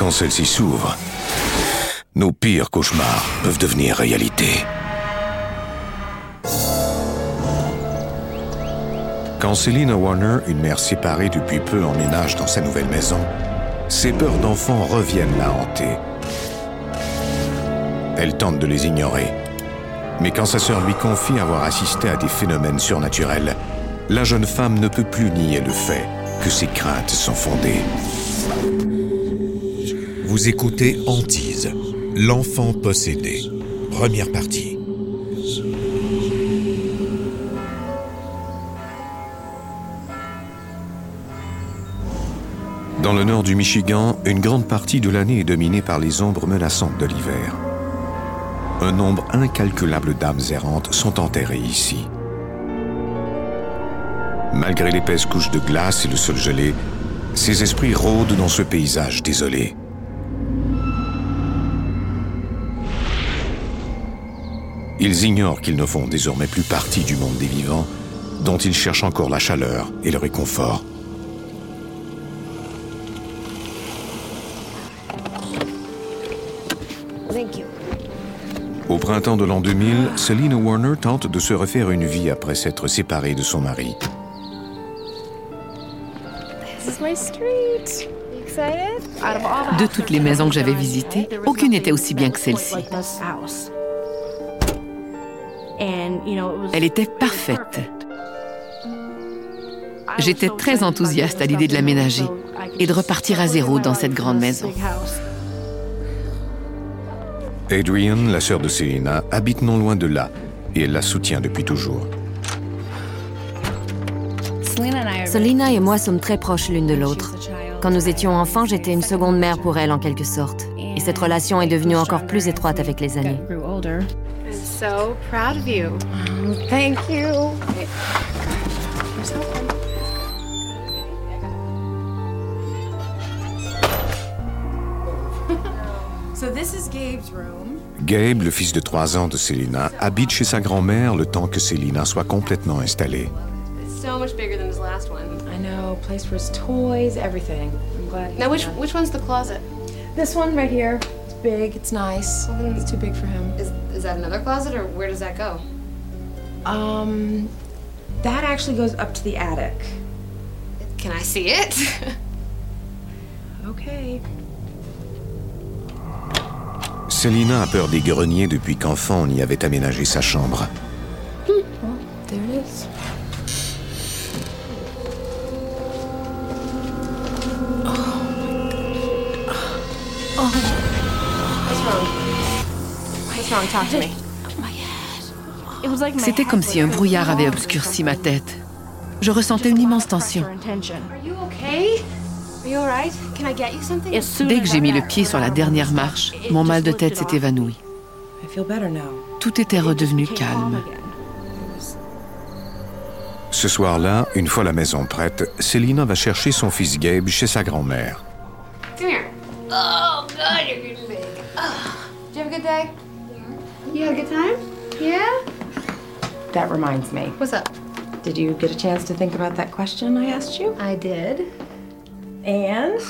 Quand celles-ci s'ouvrent, nos pires cauchemars peuvent devenir réalité. Quand Selina Warner, une mère séparée depuis peu, emménage dans sa nouvelle maison, ses peurs d'enfant reviennent la hanter. Elle tente de les ignorer. Mais quand sa sœur lui confie avoir assisté à des phénomènes surnaturels, la jeune femme ne peut plus nier le fait que ses craintes sont fondées. Vous écoutez Antise, l'enfant possédé. Première partie. Dans le nord du Michigan, une grande partie de l'année est dominée par les ombres menaçantes de l'hiver. Un nombre incalculable d'âmes errantes sont enterrées ici. Malgré l'épaisse couche de glace et le sol gelé, ces esprits rôdent dans ce paysage désolé. Ils ignorent qu'ils ne font désormais plus partie du monde des vivants, dont ils cherchent encore la chaleur et le réconfort. Au printemps de l'an 2000, Selina Warner tente de se refaire une vie après s'être séparée de son mari. De toutes les maisons que j'avais visitées, aucune n'était aussi bien que celle-ci. Elle était parfaite. J'étais très enthousiaste à l'idée de l'aménager et de repartir à zéro dans cette grande maison. Adrian, la sœur de Selina, habite non loin de là et elle la soutient depuis toujours. Selina et moi sommes très proches l'une de l'autre. Quand nous étions enfants, j'étais une seconde mère pour elle en quelque sorte. Et cette relation est devenue encore plus étroite avec les années. So proud of you. Thank you. So this is Gabe's room. Gabe, le fils de 3 ans de Selina, habite chez sa grand-mère le temps que Selina soit complètement installée. It's so much bigger than his last one. I know, place for his toys, everything. I'm glad. Now, which which one's the closet? This one right here. It's big. It's nice. It's too big for him. Is is that another closet, or where does that go? Um, that actually goes up to the attic. Can I see it? Okay. Selina a peur des greniers depuis qu'enfant on y avait aménagé sa chambre. C'était comme si un brouillard avait obscurci ma tête. Je ressentais une immense tension. Are you okay? Are you alright? Can I get you something? Dès que j'ai mis le pied sur la dernière marche, mon mal de tête s'est évanoui. I feel better now. Tout était redevenu calme. Ce soir-là, une fois la maison prête, Selina va chercher son fils Gabe chez sa grand-mère. Come here. Oh, you had a good time? Yeah? That reminds me. What's up? Did you get a chance to think about that question I asked you? I did. And?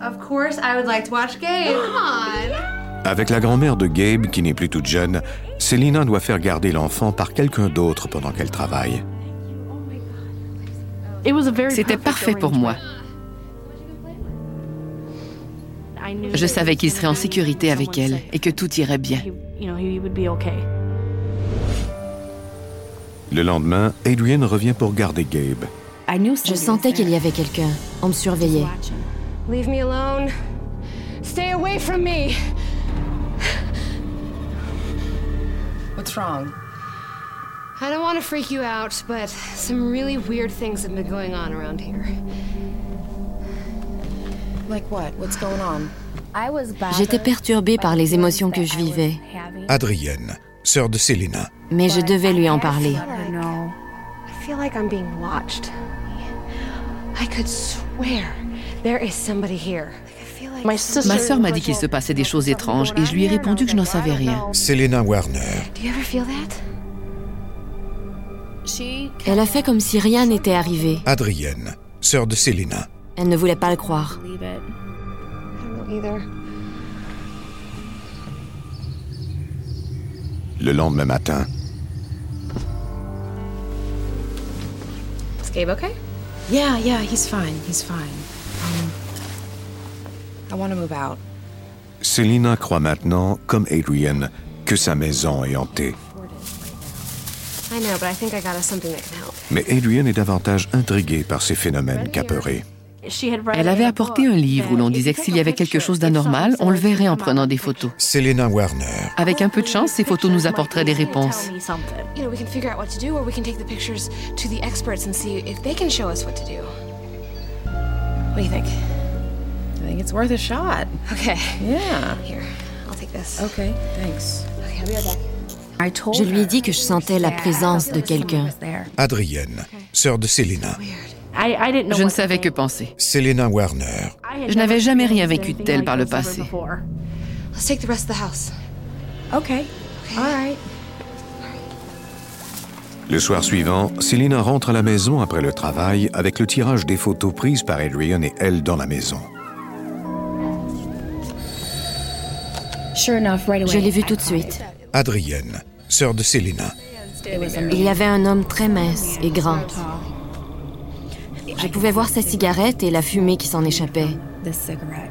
Of course, I would like to watch Gabe. Come on. Avec la grand-mère de Gabe, qui n'est plus toute jeune, Selina doit faire garder l'enfant par quelqu'un d'autre pendant qu'elle travaille. C'était parfait pour moi. Je savais qu'il serait en sécurité avec elle et que tout irait bien. Le lendemain, Adrian revient pour garder Gabe. Je sentais qu'il y avait quelqu'un. On me surveillait. Leave me alone. Stay away from me. What's wrong? I don't want to freak you out, but some really weird things have been going on around here. Like what? What's going on? J'étais perturbée par les émotions que je vivais, Adrienne, sœur de Selena. mais je devais lui en parler. Ma sœur m'a dit qu'il se passait des choses étranges et je lui ai répondu que je n'en savais rien. Selena Warner. Elle a fait comme si rien n'était arrivé. Adrienne, sœur de Selena. Elle ne voulait pas le croire. Either. Le lendemain matin, Is Gabe okay? Yeah, yeah, he's fine. He's fine. Um, I want to move out. Selina croit maintenant, comme Adrian, que sa maison est hantée. I know, but I think I got us something that can help. Mais Adrian est davantage intrigué par ces phénomènes qu'apeurés. Elle avait apporté un livre où l'on disait que s'il y avait quelque chose d'anormal, on le verrait en prenant des photos. Selena Warner. Avec un peu de chance, ces photos nous apporteraient des réponses. What do you think? I think it's worth a shot. Okay. Yeah. Here, I'll take this. Okay, thanks. Okay, I'll be right back. Je lui ai dit que je sentais la présence de quelqu'un. Adrienne, sœur de Selena. Je ne savais que penser. Selena Warner. Je n'avais jamais rien vécu de tel par le passé. Let's take the rest of the house. Okay. All right. Le soir suivant, Selina rentre à la maison après le travail avec le tirage des photos prises par Adrian et elle dans la maison. Je l'ai vu tout de suite. Adrienne, sœur de Selena. Il y avait un homme très mince et grand. Je pouvais voir sa cigarette et la fumée qui s'en échappait. This cigarette.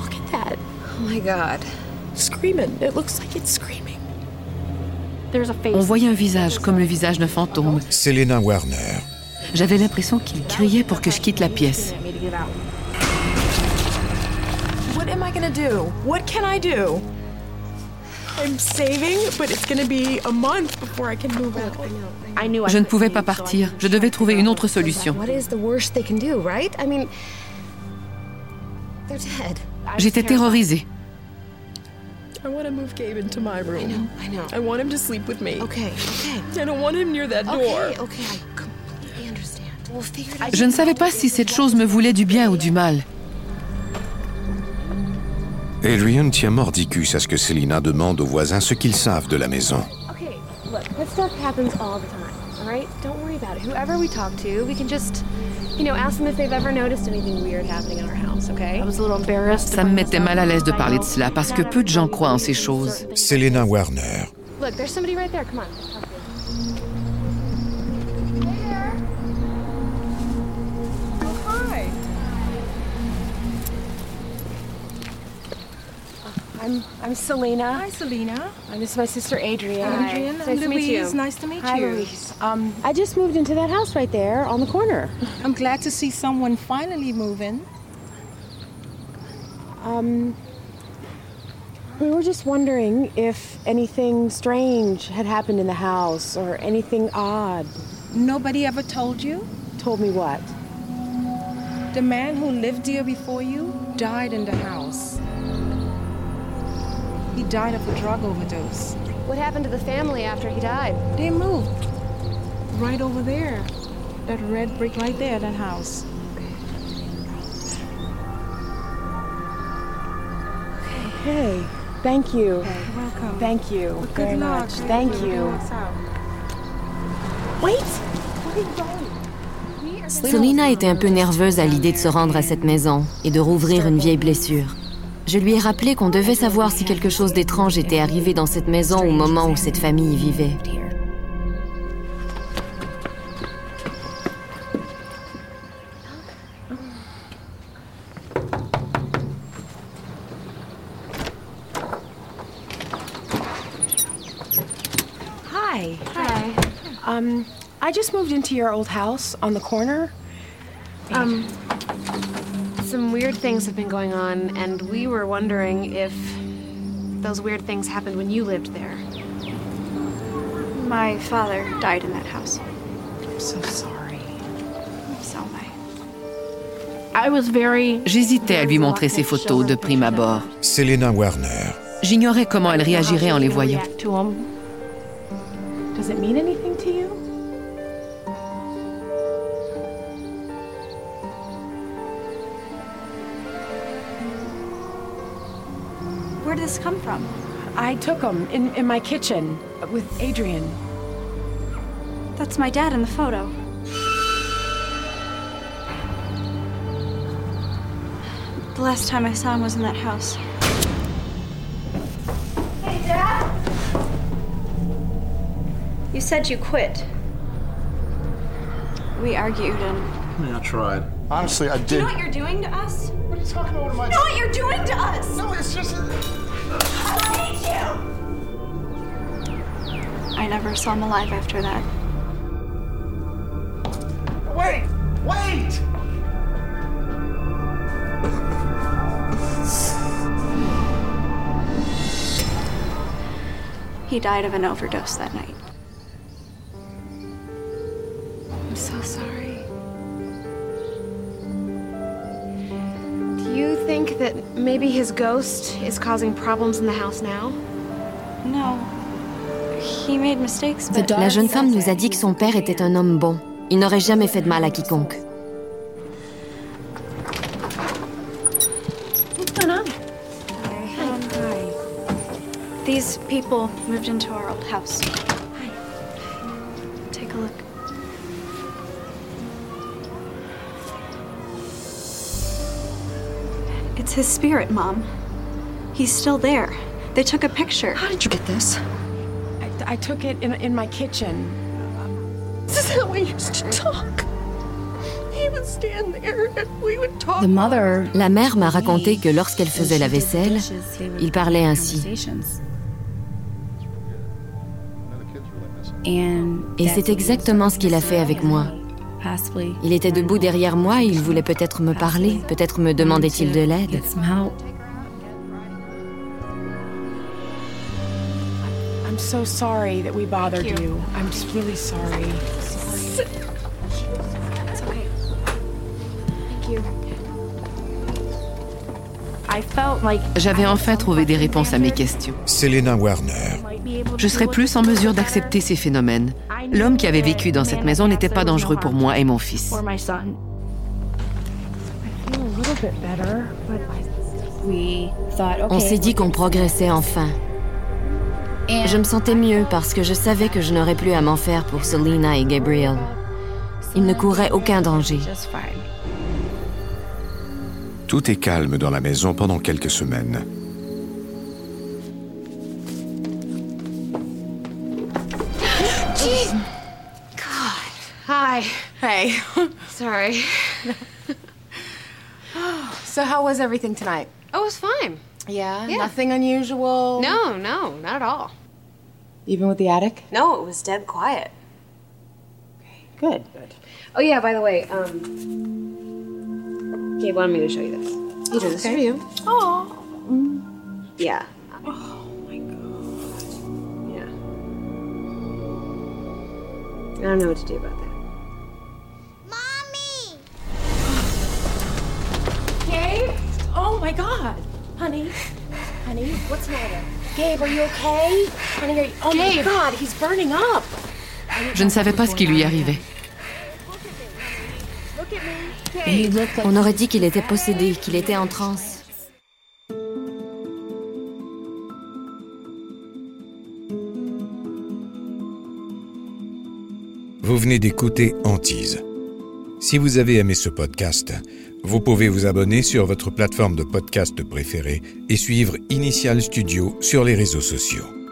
Look at that. Oh my god. Screaming. It looks like it's screaming. There's a face. On voyait un visage comme le visage d'un fantôme. Selena Warner. J'avais l'impression qu'il criait pour que je quitte la pièce. What am I gonna do? What can I do? Je ne pouvais pas partir. Je devais trouver une autre solution. What is the worst they can do, right? I mean, they're dead. J'étais terrorisée. I want to move Gabe into my room. I know. I want him to sleep with me. Okay, okay. I don't want him near that door. Okay, okay, I completely understand. We'll figure it out. Je ne savais pas si cette chose me voulait du bien ou du mal. Adrian tient mordicus à ce que Selina demande aux voisins ce qu'ils savent de la maison. Okay, look, that stuff happens all the time, all right? Don't worry about it. Whoever we talk to, we can just, you know, ask them if they've ever noticed anything weird happening in our house, okay? I was a little embarrassed. Ça me mettait mal à l'aise de parler de cela parce que peu de gens croient en ces choses. Selena Warner. Look, there's somebody right there. Come on. I'm I'm Selena. Hi, Selena. And this is my sister Adrian. Adrian. Nice to meet you. Nice to meet Hi, you. Louise. Um, I just moved into that house right there on the corner. I'm glad to see someone finally moving. Um, we were just wondering if anything strange had happened in the house or anything odd. Nobody ever told you? Told me what? The man who lived here before you died in the house. He died of a drug overdose. What happened to the family after he died? They moved. Right over there. That red brick right there, that house. Okay. Thank you. Welcome. Thank you Good very luck. much. Thank you. Wait! Where are you going? Selina était un peu nerveuse à l'idée de se rendre à cette maison et de rouvrir une vieille blessure. Je lui ai rappelé qu'on devait savoir si quelque chose d'étrange était arrivé dans cette maison au moment où cette famille y vivait. hi. Hi. Um, I just moved into your old house on the corner. Um, weird things have been going on, and we were wondering if those weird things happened when you lived there. My father died in that house. I'm so sorry. So am I. J'hésitais à lui montrer ces photos de prime abord. Selena Warner. J'ignorais comment elle réagirait en les voyant. Does it mean anything to you? This come from? I took them in, in my kitchen with Adrian. That's my dad in the photo. The last time I saw him was in that house. Hey, Dad! You said you quit. We argued and. Yeah, I tried. Honestly, I Do you did. know what you're doing to us? What are you talking about? What am I You know what you're doing to us? No, it's just. I you! I never saw him alive after that. Wait! Wait! He died of an overdose that night. Maybe his ghost is causing problems in the house now? No. He made mistakes, but. La jeune femme nous a dit que son père était un homme bon. Il n'aurait jamais fait de mal à quiconque. What's going on? These people moved into our old house. His spirit, Mom. He's still there. They took a picture. How did you get this? I, I took it in, in my kitchen. This is how we used to talk. He would stand there and we would talk. La mère m'a raconté que lorsqu'elle faisait la vaisselle, il parlait ainsi. Et c'est exactement ce qu'il a fait avec moi. Il était debout derrière moi et il voulait peut-être me parler, peut-être me demandait-il de l'aide. I'm so sorry that we bothered you. you. I'm just really sorry. Sorry. It's okay. Thank you. J'avais enfin trouvé des réponses à mes questions. Selena Warner. Je serais plus en mesure d'accepter ces phénomènes. L'homme qui avait vécu dans cette maison n'était pas dangereux pour moi et mon fils. On s'est dit qu'on progressait enfin. Je me sentais mieux parce que je savais que je n'aurais plus à m'en faire pour Selena et Gabriel. Il ne courait aucun danger. Tout est calme dans la maison pendant quelques semaines. Hi. hey. Sorry. so how was everything tonight? Oh, it was fine. Yeah, Yeah. nothing unusual? No, no, not at all. Even with the attic? No, it was dead quiet. Good. Oh yeah, by the way, um Gabe wanted me to show you this. He drew this for you. Oh. Yeah. Oh my god. Yeah. I don't know what to do about that. Mommy! Gabe? Oh my god. Honey. Honey, what's the matter? Gabe, are you okay? Honey, are you... Oh my god, he's burning up. Je ne savais pas ce qui lui arrivait. On aurait dit qu'il était possédé, qu'il était en transe. Vous venez d'écouter Antise. Si vous avez aimé ce podcast, vous pouvez vous abonner sur votre plateforme de podcast préférée et suivre Initial Studio sur les réseaux sociaux.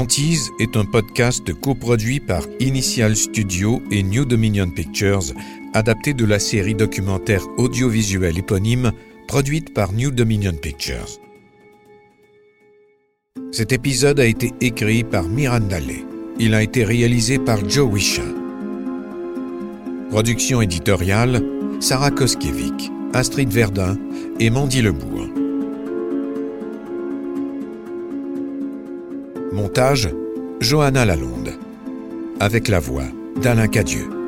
Antise est un podcast coproduit par Initial Studio et New Dominion Pictures, adapté de la série documentaire audiovisuelle éponyme produite par New Dominion Pictures. Cet épisode a été écrit par Miranda Lay. Il a été réalisé par Joe Wisha. Production éditoriale Sarah Koskiewicz, Astrid Verdun et Mandy Lebourg. Montage Johanna Lalonde. Avec la voix d'Alain Cadieux.